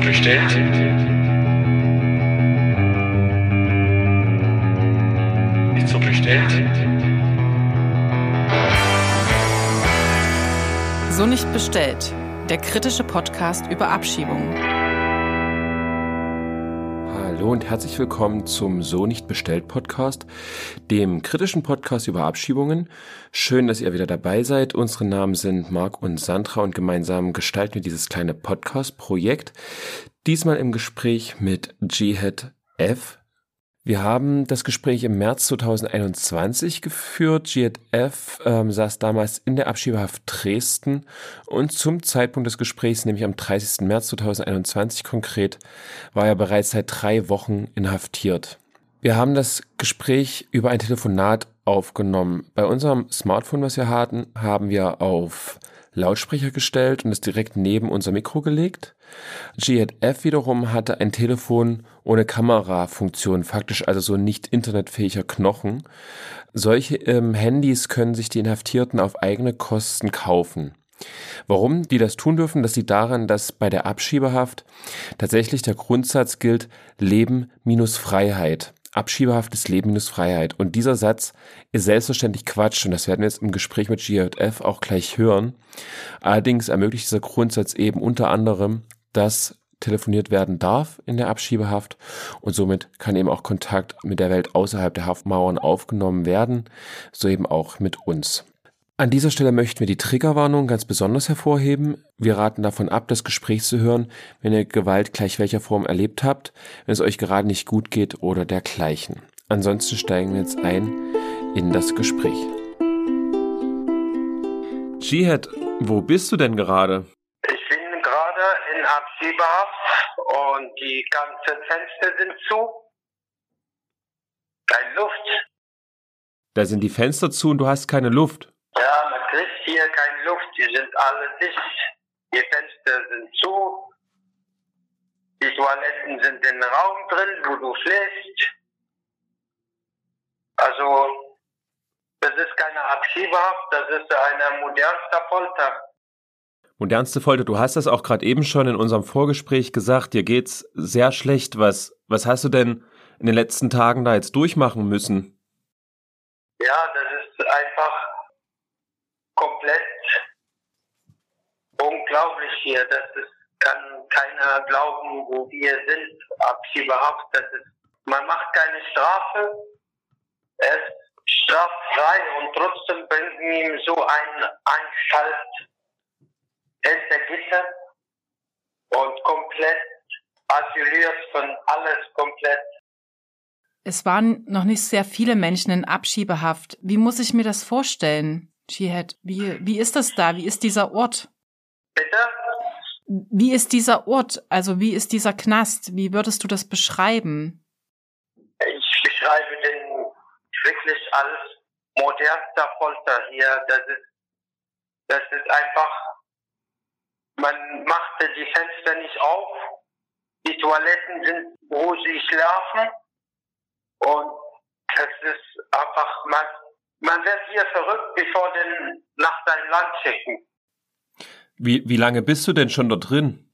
bestellt? Ist so bestellt? So nicht bestellt. Der kritische Podcast über Abschiebungen. Hallo und herzlich willkommen zum So nicht bestellt Podcast, dem kritischen Podcast über Abschiebungen. Schön, dass ihr wieder dabei seid. Unsere Namen sind Marc und Sandra und gemeinsam gestalten wir dieses kleine Podcast-Projekt. Diesmal im Gespräch mit Jihad F. Wir haben das Gespräch im März 2021 geführt. GF ähm, saß damals in der Abschiebehaft Dresden und zum Zeitpunkt des Gesprächs, nämlich am 30. März 2021 konkret, war er bereits seit drei Wochen inhaftiert. Wir haben das Gespräch über ein Telefonat aufgenommen. Bei unserem Smartphone, was wir hatten, haben wir auf Lautsprecher gestellt und es direkt neben unser Mikro gelegt. GF wiederum hatte ein Telefon ohne Kamerafunktion, faktisch also so nicht internetfähiger Knochen. Solche ähm, Handys können sich die Inhaftierten auf eigene Kosten kaufen. Warum die das tun dürfen, das liegt daran, dass bei der Abschiebehaft tatsächlich der Grundsatz gilt, Leben minus Freiheit. Abschiebehaft ist Leben minus Freiheit. Und dieser Satz ist selbstverständlich Quatsch und das werden wir jetzt im Gespräch mit GJF auch gleich hören. Allerdings ermöglicht dieser Grundsatz eben unter anderem, dass telefoniert werden darf in der Abschiebehaft und somit kann eben auch Kontakt mit der Welt außerhalb der Haftmauern aufgenommen werden, so eben auch mit uns. An dieser Stelle möchten wir die Triggerwarnung ganz besonders hervorheben. Wir raten davon ab, das Gespräch zu hören, wenn ihr Gewalt gleich welcher Form erlebt habt, wenn es euch gerade nicht gut geht oder dergleichen. Ansonsten steigen wir jetzt ein in das Gespräch. Jihad, wo bist du denn gerade? Abschiebehaft und die ganzen Fenster sind zu. Keine Luft. Da sind die Fenster zu und du hast keine Luft. Ja, man kriegt hier keine Luft. Die sind alle dicht. Die Fenster sind zu. Die Toiletten sind im Raum drin, wo du schläfst. Also, das ist keine Abschiebehaft, das ist eine modernste Folter. Modernste Folter, du hast das auch gerade eben schon in unserem Vorgespräch gesagt, dir geht's sehr schlecht. Was, was hast du denn in den letzten Tagen da jetzt durchmachen müssen? Ja, das ist einfach komplett unglaublich hier. Das ist, kann keiner glauben, wo wir sind. Abschiebehaft, das ist, man macht keine Strafe. Er ist straffrei und trotzdem bringen ihm so ein Anstalt hinter Gitter und komplett asiliert von alles komplett. Es waren noch nicht sehr viele Menschen in Abschiebehaft. Wie muss ich mir das vorstellen, Jihad? Wie, wie ist das da? Wie ist dieser Ort? Bitte? Wie ist dieser Ort? Also wie ist dieser Knast? Wie würdest du das beschreiben? Ich beschreibe den wirklich als modernster Folter hier. Das ist, das ist einfach, man macht die Fenster nicht auf. Die Toiletten sind, wo sie schlafen. Und das ist einfach, man, man wird hier verrückt, bevor den nach seinem Land schicken. Wie, wie lange bist du denn schon dort drin?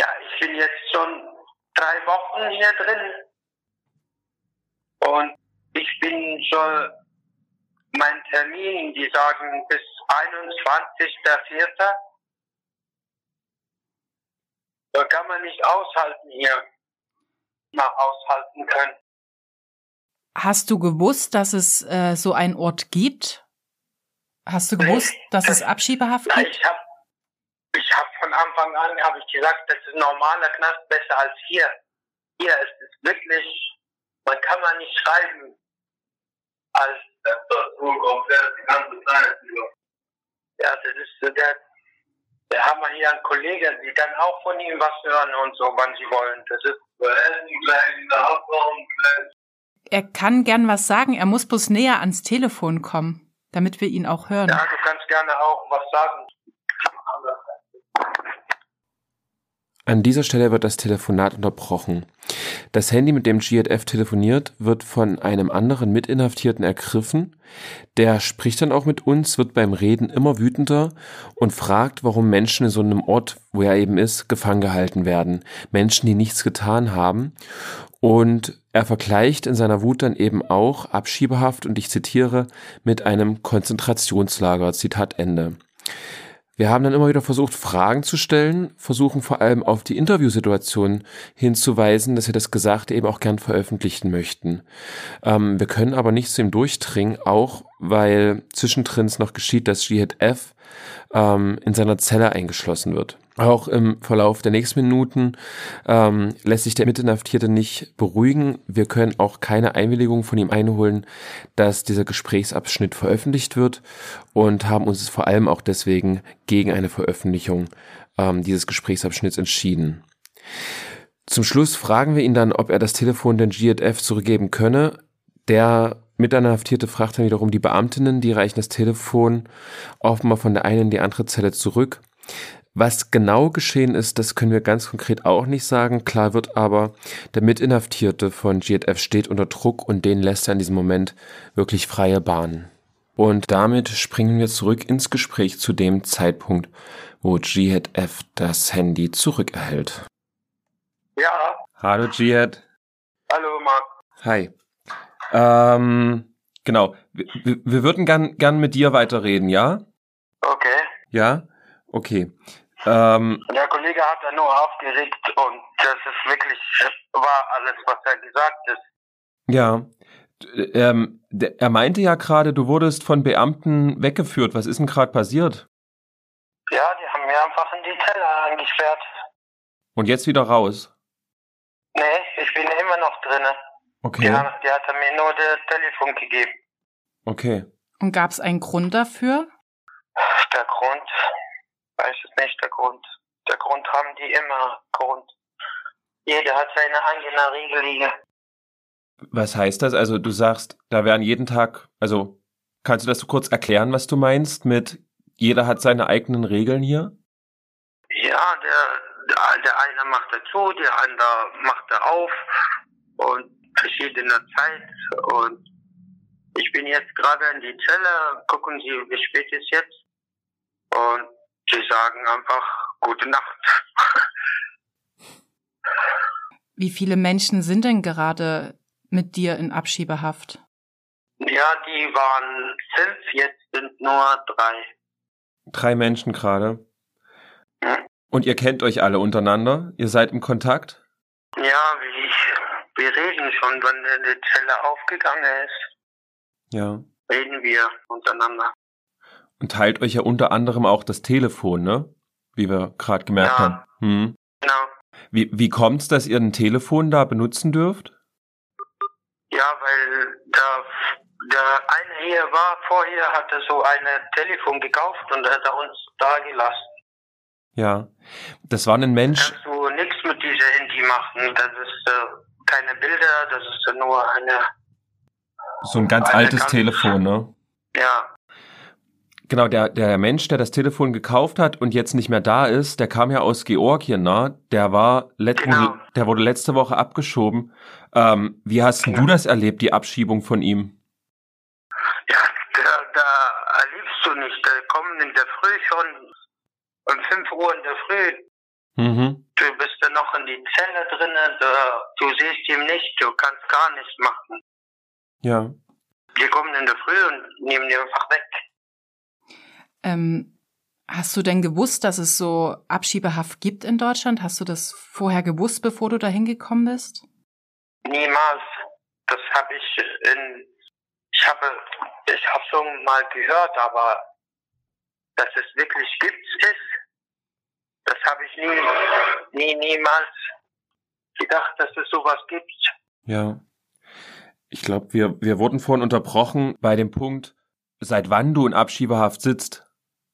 Ja, ich bin jetzt schon drei Wochen hier drin. Und ich bin schon, mein Termin, die sagen bis 21.04. Da kann man nicht aushalten hier. Mal aushalten können. Hast du gewusst, dass es äh, so einen Ort gibt? Hast du gewusst, dass es Abschiebehaft Ja, gibt? ich habe ich hab von Anfang an habe ich gesagt, das ist ein normaler Knast besser als hier. Hier ist es wirklich, man kann man nicht schreiben. Als das komplett die ganze Zeit. Ja, das ist so der, wir haben hier einen Kollegen, die kann auch von ihm was hören und so, wann sie wollen. Das ist Hauptraum Er kann gern was sagen, er muss bloß näher ans Telefon kommen, damit wir ihn auch hören. Ja, du kannst gerne auch was sagen. An dieser Stelle wird das Telefonat unterbrochen. Das Handy, mit dem GFF telefoniert, wird von einem anderen Mitinhaftierten ergriffen. Der spricht dann auch mit uns, wird beim Reden immer wütender und fragt, warum Menschen in so einem Ort, wo er eben ist, gefangen gehalten werden. Menschen, die nichts getan haben. Und er vergleicht in seiner Wut dann eben auch Abschiebehaft, und ich zitiere, mit einem Konzentrationslager. Zitat Ende. Wir haben dann immer wieder versucht, Fragen zu stellen, versuchen vor allem auf die Interviewsituation hinzuweisen, dass wir das Gesagte eben auch gern veröffentlichen möchten. Ähm, wir können aber nicht zu ihm durchdringen, auch weil zwischendrin noch geschieht, dass Jihad F ähm, in seiner Zelle eingeschlossen wird. Auch im Verlauf der nächsten Minuten ähm, lässt sich der Mitinhaftierte nicht beruhigen. Wir können auch keine Einwilligung von ihm einholen, dass dieser Gesprächsabschnitt veröffentlicht wird und haben uns vor allem auch deswegen gegen eine Veröffentlichung ähm, dieses Gesprächsabschnitts entschieden. Zum Schluss fragen wir ihn dann, ob er das Telefon den GFF zurückgeben könne. Der Mitinhaftierte fragt dann wiederum die Beamtinnen, die reichen das Telefon offenbar von der einen in die andere Zelle zurück. Was genau geschehen ist, das können wir ganz konkret auch nicht sagen. Klar wird aber, der Mitinhaftierte von GFF steht unter Druck und den lässt er in diesem Moment wirklich freie Bahn. Und damit springen wir zurück ins Gespräch zu dem Zeitpunkt, wo GFF das Handy zurückerhält. Ja, Hallo Jihad. hallo Marc. Hi. Ähm, genau. Wir, wir wir würden gern, gern mit dir weiterreden, ja? Okay. Ja? Okay. Ähm, Der Kollege hat da nur aufgeregt und das ist wirklich wahr alles, was er gesagt ist. ja. Ähm, der, er meinte ja gerade, du wurdest von Beamten weggeführt. Was ist denn gerade passiert? Ja, die haben mir einfach in die Zelle eingesperrt. Und jetzt wieder raus. Nee, ich bin immer noch drinne. Okay. Ja, die hat er mir nur das Telefon gegeben. Okay. Und gab es einen Grund dafür? Der Grund, weiß es nicht, der Grund. Der Grund haben die immer Grund. Jeder hat seine eigene Regellinie. Was heißt das? Also du sagst, da werden jeden Tag, also kannst du das so kurz erklären, was du meinst mit jeder hat seine eigenen Regeln hier? Ja, der, der, der eine macht er zu, der andere macht er auf und verschiedene Zeit. Und ich bin jetzt gerade in die Zelle, gucken Sie, wie spät ist jetzt? Und sie sagen einfach gute Nacht. Wie viele Menschen sind denn gerade mit dir in Abschiebehaft? Ja, die waren fünf, jetzt sind nur drei. Drei Menschen gerade. Ja. Und ihr kennt euch alle untereinander? Ihr seid im Kontakt? Ja, wie, wir reden schon, wenn die Zelle aufgegangen ist, Ja. reden wir untereinander. Und teilt euch ja unter anderem auch das Telefon, ne? Wie wir gerade gemerkt Ja. haben. Hm. Genau. Wie, wie kommt's, dass ihr ein Telefon da benutzen dürft? Ja, weil der, der eine hier war, vorher hatte so ein Telefon gekauft und hat er uns da gelassen. Ja. Das war ein Mensch. Kannst du nichts mit dieser Handy machen. Das ist äh, keine Bilder, das ist nur eine, So ein ganz altes ganz- Telefon, ne? ja, Genau, der, der Mensch, der das Telefon gekauft hat und jetzt nicht mehr da ist, der kam ja aus Georgien, ne? Der war let Genau. wurde, der wurde letzte Woche abgeschoben. Ähm, wie hast denn du das erlebt, die Abschiebung von ihm? ja, da, da erlebst du nicht. Da kommen in der Früh schon um 5 Uhr in der Früh. Mhm. Du bist dann noch in die Zelle drinnen, da, du siehst ihn nicht, du kannst gar nichts machen. Ja. Die kommen in der Früh und nehmen die einfach weg. Ähm, hast du denn gewusst, dass es so Abschiebehaft gibt in Deutschland? Hast du das vorher gewusst, bevor du da hingekommen bist? Niemals. Das habe ich in, ich habe, ich habe schon mal gehört, aber dass es wirklich gibt, ist, das habe ich nie, nie, niemals gedacht, dass es sowas gibt. Ja. Ich glaube, wir, wir wurden vorhin unterbrochen bei dem Punkt, seit wann du in Abschiebehaft sitzt.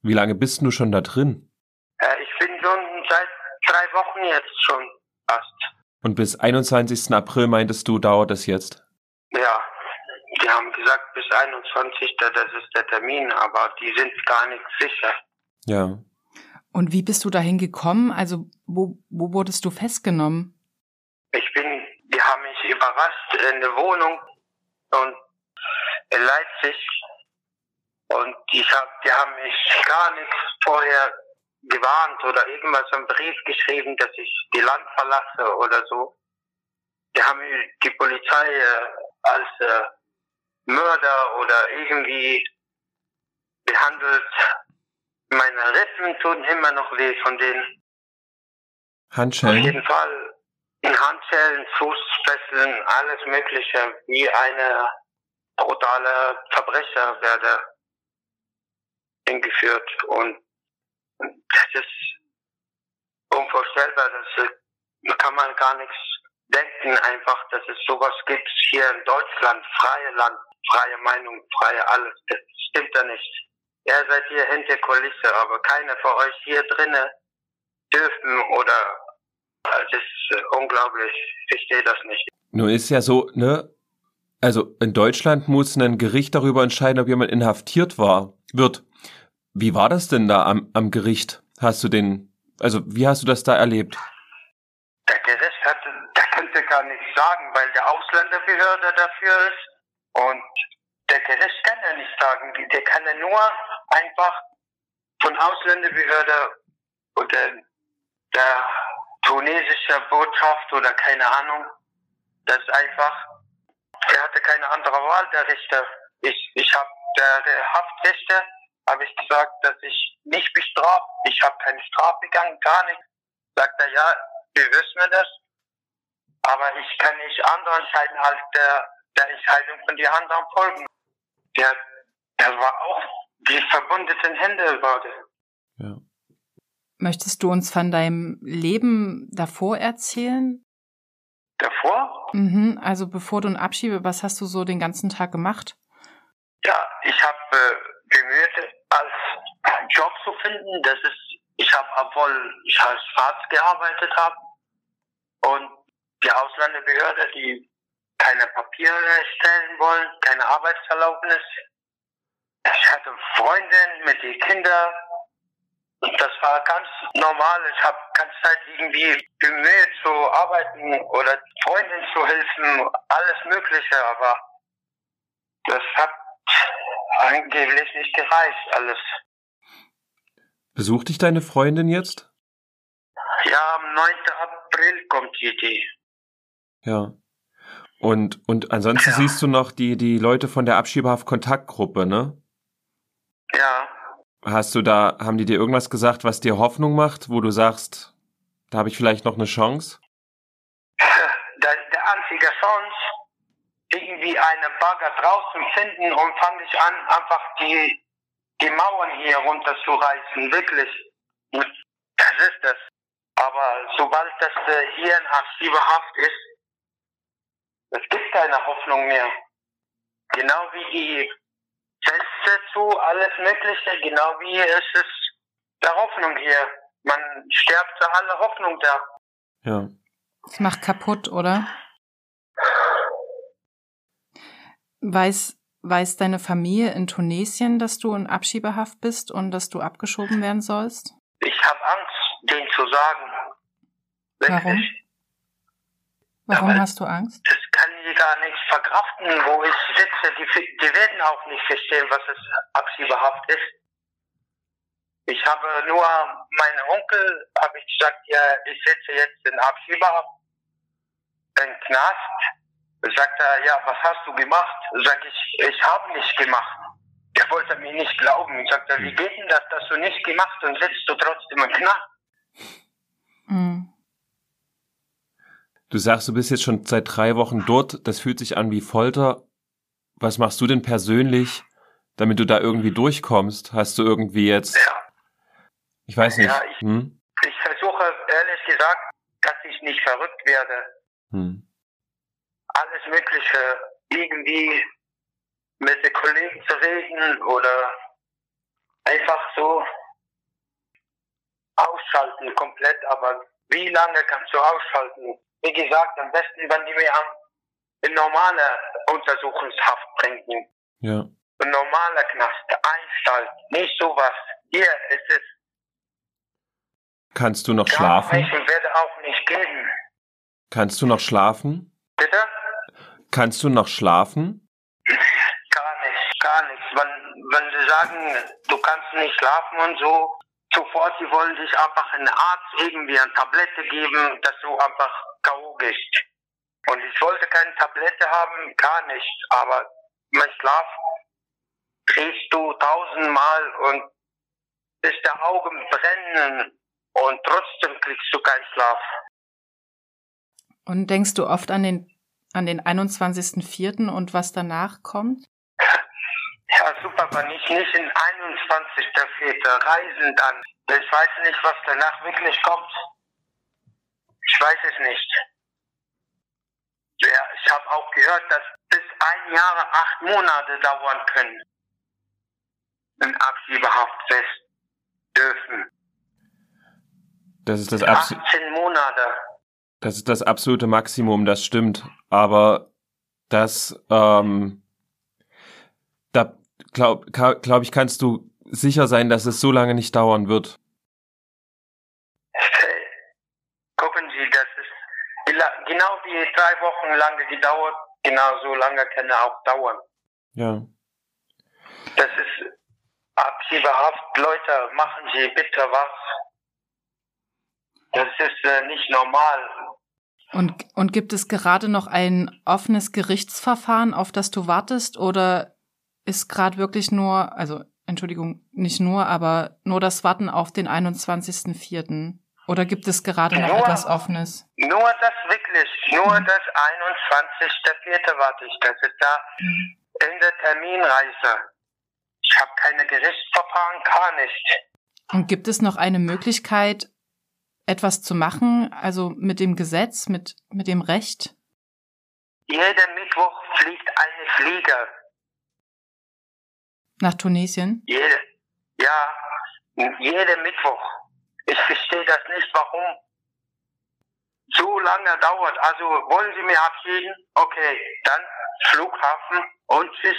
Wie lange bist du schon da drin? Äh, ich bin schon seit drei Wochen jetzt schon fast. Und bis 21. April meintest du, dauert es jetzt? Ja, die haben gesagt bis 21. das ist der Termin, aber die sind gar nicht sicher. Ja. Und wie bist du dahin gekommen? Also, wo, wo wurdest du festgenommen? Ich bin, die überrascht in der Wohnung und in Leipzig. Und ich hab, die haben mich gar nichts vorher gewarnt oder irgendwas im Brief geschrieben, dass ich die Land verlasse oder so. Die haben die Polizei äh, als äh, Mörder oder irgendwie behandelt. Meine Rippen tun immer noch weh von denen. Auf Handschellen? jeden Fall in Handschellen, Fußfesseln, alles Mögliche, wie eine brutale Verbrecher werde hingeführt. Und das ist unvorstellbar. Das da kann man gar nichts denken, einfach, dass es sowas gibt hier in Deutschland. Freie Land, freie Meinung, freie alles. Das stimmt ja nicht. Ihr seid hier hinter Kulisse, aber keiner von euch hier drinnen dürfen oder das ist äh, unglaublich. Ich verstehe das nicht. Nur ist ja so, ne? Also in Deutschland muss ein Gericht darüber entscheiden, ob jemand inhaftiert war, wird. Wie war das denn da am, am Gericht? Hast du den, also wie hast du das da erlebt? Der Gericht hat, der könnte gar nichts sagen, weil der Ausländerbehörde dafür ist. Und der Gericht kann ja nicht sagen. Der kann ja nur einfach von Ausländerbehörde oder der tunesische Botschaft oder keine Ahnung. Das einfach, er hatte keine andere Wahl, der Richter. Ich, ich habe der, der Haftrichter, habe ich gesagt, dass ich nicht bestraft. Ich habe keine Strafe begangen, gar nichts. Sagt er, ja, wir wissen das. Aber ich kann nicht andere entscheiden als der, der Entscheidung von den anderen folgen. Der, der war auch die verbundenen Hände war der. Ja. Möchtest du uns von deinem Leben davor erzählen? Davor, Mhm, also bevor du ein Abschiebe, was hast du so den ganzen Tag gemacht? ja, ich habe äh, bemüht, als Job zu finden. Das ist, ich habe, obwohl ich als Arzt gearbeitet habe und die Ausländerbehörde, die keine Papiere stellen wollen, keine Arbeitserlaubnis. Ich hatte Freundin mit den Kindern. Und das war ganz normal. Ich habe ganze Zeit irgendwie bemüht zu arbeiten oder Freundin zu helfen, alles Mögliche, aber das hat angeblich nicht gereicht, alles. Besucht dich deine Freundin jetzt? Ja, am 9. April kommt die Idee. Ja. Und, und ansonsten Ja. siehst du noch die, die Leute von der Abschiebehaft-Kontaktgruppe, ne? Ja, Hast du da, haben die dir irgendwas gesagt, was dir Hoffnung macht, wo du sagst, da habe ich vielleicht noch eine Chance? der, der einzige Chance, irgendwie eine Bagger draußen finden und fange ich an, einfach die, die Mauern hier runterzureißen, wirklich. Und Das ist das. Aber sobald das äh, hier in Archivehaft ist, es gibt keine Hoffnung mehr. Genau wie die Fenster zu, alles Mögliche, genau wie es ist der Hoffnung hier. Man stirbt für alle Hoffnung da. Ja. Das macht kaputt, oder? Weiß, weiß deine Familie in Tunesien, dass du in Abschiebehaft bist und dass du abgeschoben werden sollst? Ich habe Angst, denen zu sagen. Warum? Warum Ja, weil- hast du Angst? Das kann die gar nicht verkraften, wo ich sitze. Die, die werden auch nicht verstehen, was es Abschiebehaft ist. Ich habe nur meinen Onkel, habe ich gesagt, ja, ich sitze jetzt in Abschiebehaft, im Knast. Sagt er, ja, was hast du gemacht? Sag ich, ich habe nicht gemacht. Der wollte mir nicht glauben. Sagt er, wie geht denn das, dass du nicht gemacht und sitzt du trotzdem im Knast? Mhm. Du sagst, du bist jetzt schon seit drei Wochen dort. Das fühlt sich an wie Folter. Was machst du denn persönlich, damit du da irgendwie durchkommst? Hast du irgendwie jetzt, Ja. ich weiß nicht. Ja, ich- Hm? Ich versuche, ehrlich gesagt, dass ich nicht verrückt werde. Hm. Alles Mögliche irgendwie mit den Kollegen zu reden oder einfach so ausschalten komplett. Aber wie lange kannst du ausschalten? Wie gesagt, am besten, wenn die mir in normale Untersuchungshaft bringen. Ja. Ein normaler Knast, Einstalt, nicht sowas. Hier ist es Kannst du noch schlafen? und werde auch nicht geben. Kannst du noch schlafen? Bitte? Kannst du noch schlafen? Gar nicht, gar nicht. Wenn, wenn sie sagen, du kannst nicht schlafen und so, sofort, sie wollen dich einfach einen Arzt irgendwie eine Tablette geben, dass du einfach K.O. gehst. Und ich wollte keine Tablette haben, gar nicht. Aber mein Schlaf kriegst du tausendmal und bis der Augen brennen und trotzdem kriegst du keinen Schlaf. Und denkst du oft an den, an den 21.04. und was danach kommt? Ja, super, wenn ich nicht in 21.04. reisen dann. Ich weiß nicht, was danach wirklich kommt. Ich weiß es nicht. Ja, ich habe auch gehört, dass bis ein Jahr acht Monate dauern können. In Abschiebehaft fest dürfen. Das ist das, Abs 18 Monate. Das ist das absolute Maximum, das stimmt. Aber das, ähm, da glaube glaub ich, kannst du sicher sein, dass es so lange nicht dauern wird. Gucken Sie, das ist genau wie drei Wochen lange gedauert, genau so lange kann er auch dauern. Ja. Das ist Abschiebehaft. Leute, machen Sie bitte was. Das ist äh, nicht normal. Und, und gibt es gerade noch ein offenes Gerichtsverfahren, auf das du wartest, oder ist gerade wirklich nur, also Entschuldigung, nicht nur, aber nur das Warten auf den 21.04.? Oder gibt es gerade noch Nur- etwas Offenes? Nur das wirklich, nur das 21.04. warte ich. Das ist da Mhm. in der Terminreise. Ich habe keine Gerichtsverfahren, gar nicht. Und gibt es noch eine Möglichkeit, etwas zu machen, also mit dem Gesetz, mit, mit dem Recht? Jeden Mittwoch fliegt eine Flieger. Nach Tunesien? Jede, ja, jeden Mittwoch. Ich verstehe das nicht, warum so lange dauert. Also wollen Sie mir abschieden? Okay, dann Flughafen und tschüss.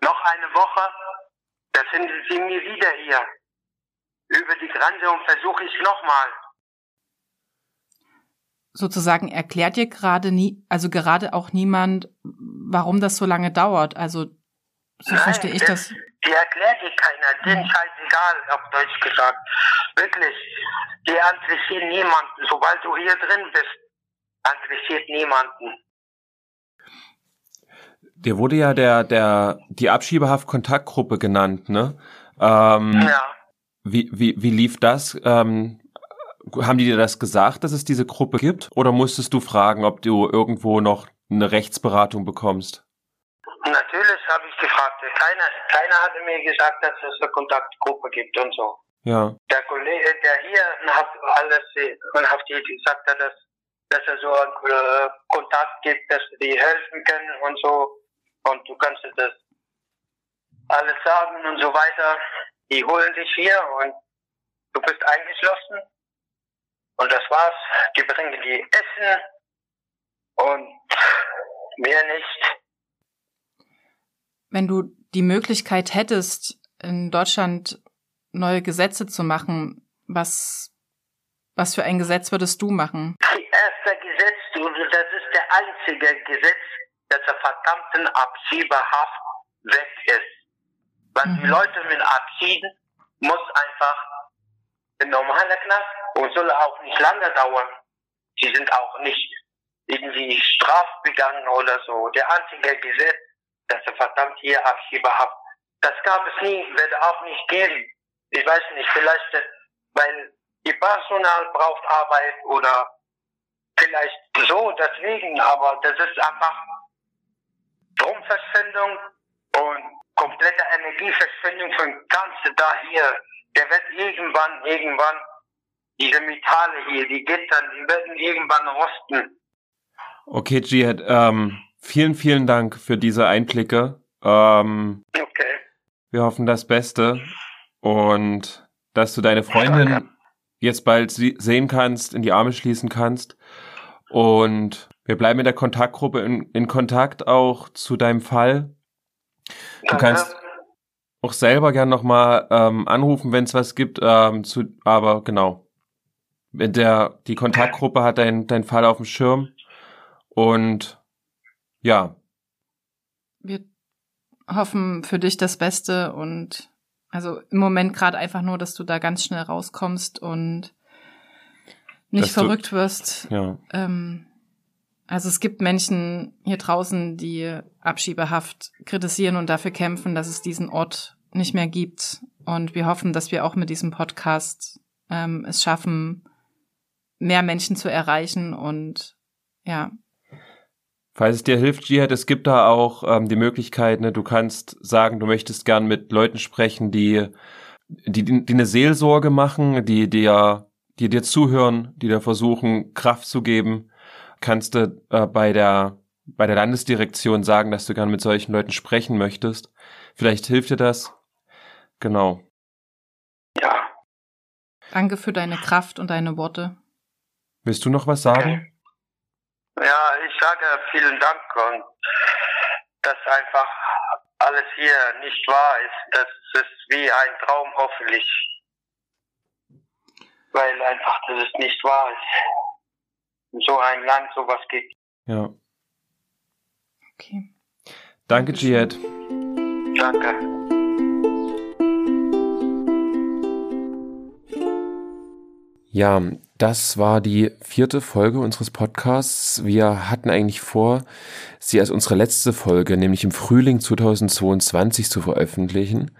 Noch eine Woche, da finden Sie mich wieder hier. Über die Grenze und versuche ich nochmal. Sozusagen erklärt dir gerade nie, also gerade auch niemand, warum das so lange dauert. Also so Nein, verstehe ich das. Die erklärt dir keiner, denen Mhm. scheißegal, auf Deutsch gesagt. Wirklich, die interessiert niemanden. Sobald du hier drin bist, interessiert niemanden. Dir wurde ja der, der, die Abschiebehaft-Kontaktgruppe genannt, ne? Ähm, Ja. Wie, wie, wie lief das? Ähm, haben die dir das gesagt, dass es diese Gruppe gibt? Oder musstest du fragen, ob du irgendwo noch eine Rechtsberatung bekommst? Natürlich habe ich gefragt. Keiner, keiner hatte mir gesagt, dass es eine Kontaktgruppe gibt und so. Ja. Der Kollege, der hier hat alles und hat dir gesagt, dass, dass er so einen äh, Kontakt gibt, dass sie dir helfen können und so. Und du kannst dir das alles sagen und so weiter. Die holen dich hier und du bist eingeschlossen. Und das war's. Die bringen die Essen und mehr nicht. Wenn du die Möglichkeit hättest, in Deutschland neue Gesetze zu machen, was, was für ein Gesetz würdest du machen? Die erste Gesetz, das ist der einzige Gesetz, dass der verdammten Abschiebehaft weg ist. Die Mhm. Leute mit abschieden, muss einfach ein normaler Knast und soll auch nicht lange dauern. Sie sind auch nicht irgendwie strafbegangen oder so. Der einzige Gesetz, dass er verdammt hier Abschiebehaft. Das gab es nie, wird auch nicht geben. Ich weiß nicht, vielleicht, weil die Personal braucht Arbeit oder vielleicht so deswegen, aber das ist einfach Stromverschwendung komplette Energieverschwendung von ganz da hier. Der wird irgendwann, irgendwann, diese Metalle hier, die Gitter, die werden irgendwann rosten. Okay, Jihad, ähm, vielen, vielen Dank für diese Einblicke. Ähm, Okay. wir hoffen das Beste und dass du deine Freundin Danke. jetzt bald sehen kannst, in die Arme schließen kannst. Und wir bleiben in der Kontaktgruppe in, in Kontakt auch zu deinem Fall. Du kannst auch selber gern nochmal ähm, anrufen, wenn es was gibt. Ähm, zu, aber genau, der, die Kontaktgruppe hat dein, dein Fall auf dem Schirm. Und ja. Wir hoffen für dich das Beste und also im Moment gerade einfach nur, dass du da ganz schnell rauskommst und nicht Dass du- verrückt wirst. Ja. Ähm, also es gibt Menschen hier draußen, die Abschiebehaft kritisieren und dafür kämpfen, dass es diesen Ort nicht mehr gibt. Und wir hoffen, dass wir auch mit diesem Podcast ähm, es schaffen, mehr Menschen zu erreichen und ja, Falls es dir hilft, Jihad, es gibt da auch ähm, die Möglichkeit, ne, du kannst sagen, du möchtest gern mit Leuten sprechen, die, die, die eine Seelsorge machen, die dir, die dir zuhören, die dir versuchen, Kraft zu geben. Kannst du äh, bei der, bei der Landesdirektion sagen, dass du gern mit solchen Leuten sprechen möchtest. Vielleicht hilft dir das. Genau. Ja, danke für deine Kraft und deine Worte. Willst du noch was sagen? ja, ich sage vielen Dank und dass einfach alles hier nicht wahr ist. Das ist wie ein Traum hoffentlich. Weil einfach, dass es nicht wahr ist. In so ein Land sowas gibt. Ja. Okay. Danke, Jihad. Danke. Ja, das war die vierte Folge unseres Podcasts. Wir hatten eigentlich vor, sie als unsere letzte Folge, nämlich im Frühling 2022 zu veröffentlichen.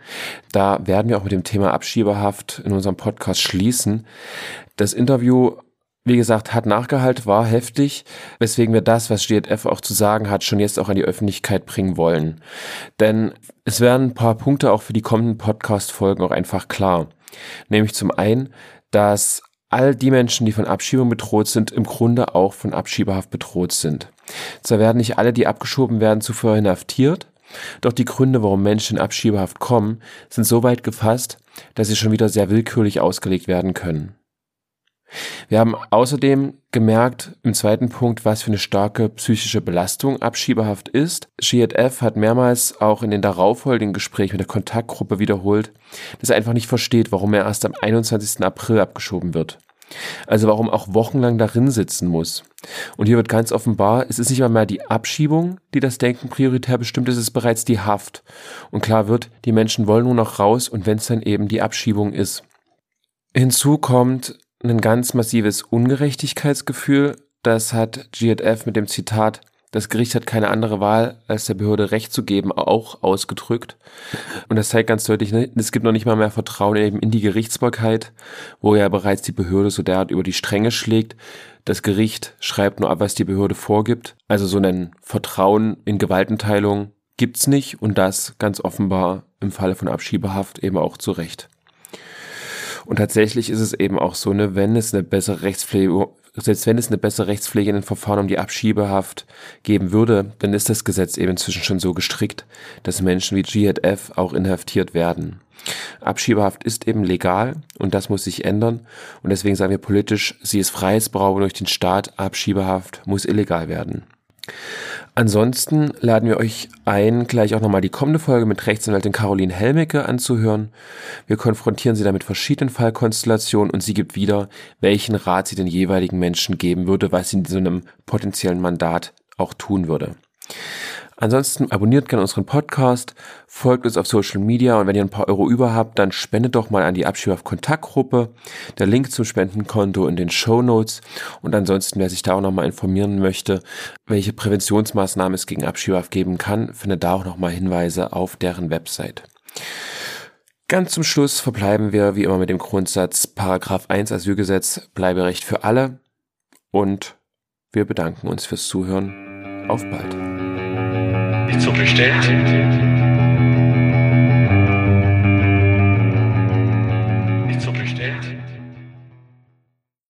Da werden wir auch mit dem Thema Abschiebehaft in unserem Podcast schließen. Das Interview, wie gesagt, hat Nachgehalt, war heftig, weswegen wir das, was GFF auch zu sagen hat, schon jetzt auch an die Öffentlichkeit bringen wollen. Denn es werden ein paar Punkte auch für die kommenden Podcast-Folgen auch einfach klar. Nämlich zum einen, dass all die Menschen, die von Abschiebung bedroht sind, im Grunde auch von Abschiebehaft bedroht sind. Zwar werden nicht alle, die abgeschoben werden, zuvor inhaftiert, doch die Gründe, warum Menschen in Abschiebehaft kommen, sind so weit gefasst, dass sie schon wieder sehr willkürlich ausgelegt werden können. Wir haben außerdem gemerkt, im zweiten Punkt, was für eine starke psychische Belastung Abschiebehaft ist. GFF hat mehrmals auch in den darauffolgenden Gesprächen mit der Kontaktgruppe wiederholt, dass er einfach nicht versteht, warum er erst am 21. April abgeschoben wird. Also warum auch wochenlang darin sitzen muss. Und hier wird ganz offenbar, es ist nicht mal mehr die Abschiebung, die das Denken prioritär bestimmt, es ist bereits die Haft. Und klar wird, die Menschen wollen nur noch raus und wenn es dann eben die Abschiebung ist. Hinzu kommt ein ganz massives Ungerechtigkeitsgefühl. Das hat GFF mit dem Zitat, das Gericht hat keine andere Wahl, als der Behörde Recht zu geben, auch ausgedrückt. Und das zeigt ganz deutlich, ne, es gibt noch nicht mal mehr Vertrauen eben in die Gerichtsbarkeit, wo ja bereits die Behörde so derart über die Stränge schlägt. Das Gericht schreibt nur ab, was die Behörde vorgibt. Also so ein Vertrauen in Gewaltenteilung gibt's nicht und das ganz offenbar im Falle von Abschiebehaft eben auch zu Recht. Und tatsächlich ist es eben auch so, ne, wenn es eine bessere Rechtspflege, selbst wenn es eine bessere Rechtspflege in den Verfahren um die Abschiebehaft geben würde, dann ist das Gesetz eben inzwischen schon so gestrickt, dass Menschen wie GHF auch inhaftiert werden. Abschiebehaft ist eben legal und das muss sich ändern. Und deswegen sagen wir politisch, sie ist Freiheitsberaubung durch den Staat, Abschiebehaft muss illegal werden. Ansonsten laden wir euch ein, gleich auch nochmal die kommende Folge mit Rechtsanwältin Caroline Helmecke anzuhören. Wir konfrontieren sie da mit verschiedenen Fallkonstellationen und sie gibt wieder, welchen Rat sie den jeweiligen Menschen geben würde, was sie in so einem potenziellen Mandat auch tun würde. Ansonsten abonniert gerne unseren Podcast, folgt uns auf Social Media und wenn ihr ein paar Euro über habt, dann spendet doch mal an die Abschiebehaft Kontaktgruppe. Der Link zum Spendenkonto in den Show Notes. Und ansonsten, wer sich da auch nochmal informieren möchte, welche Präventionsmaßnahmen es gegen Abschiebehaft geben kann, findet da auch nochmal Hinweise auf deren Website. Ganz zum Schluss verbleiben wir wie immer mit dem Grundsatz Paragraph 1 Asylgesetz Bleiberecht für alle und wir bedanken uns fürs Zuhören. Auf bald. Ist so bestellt.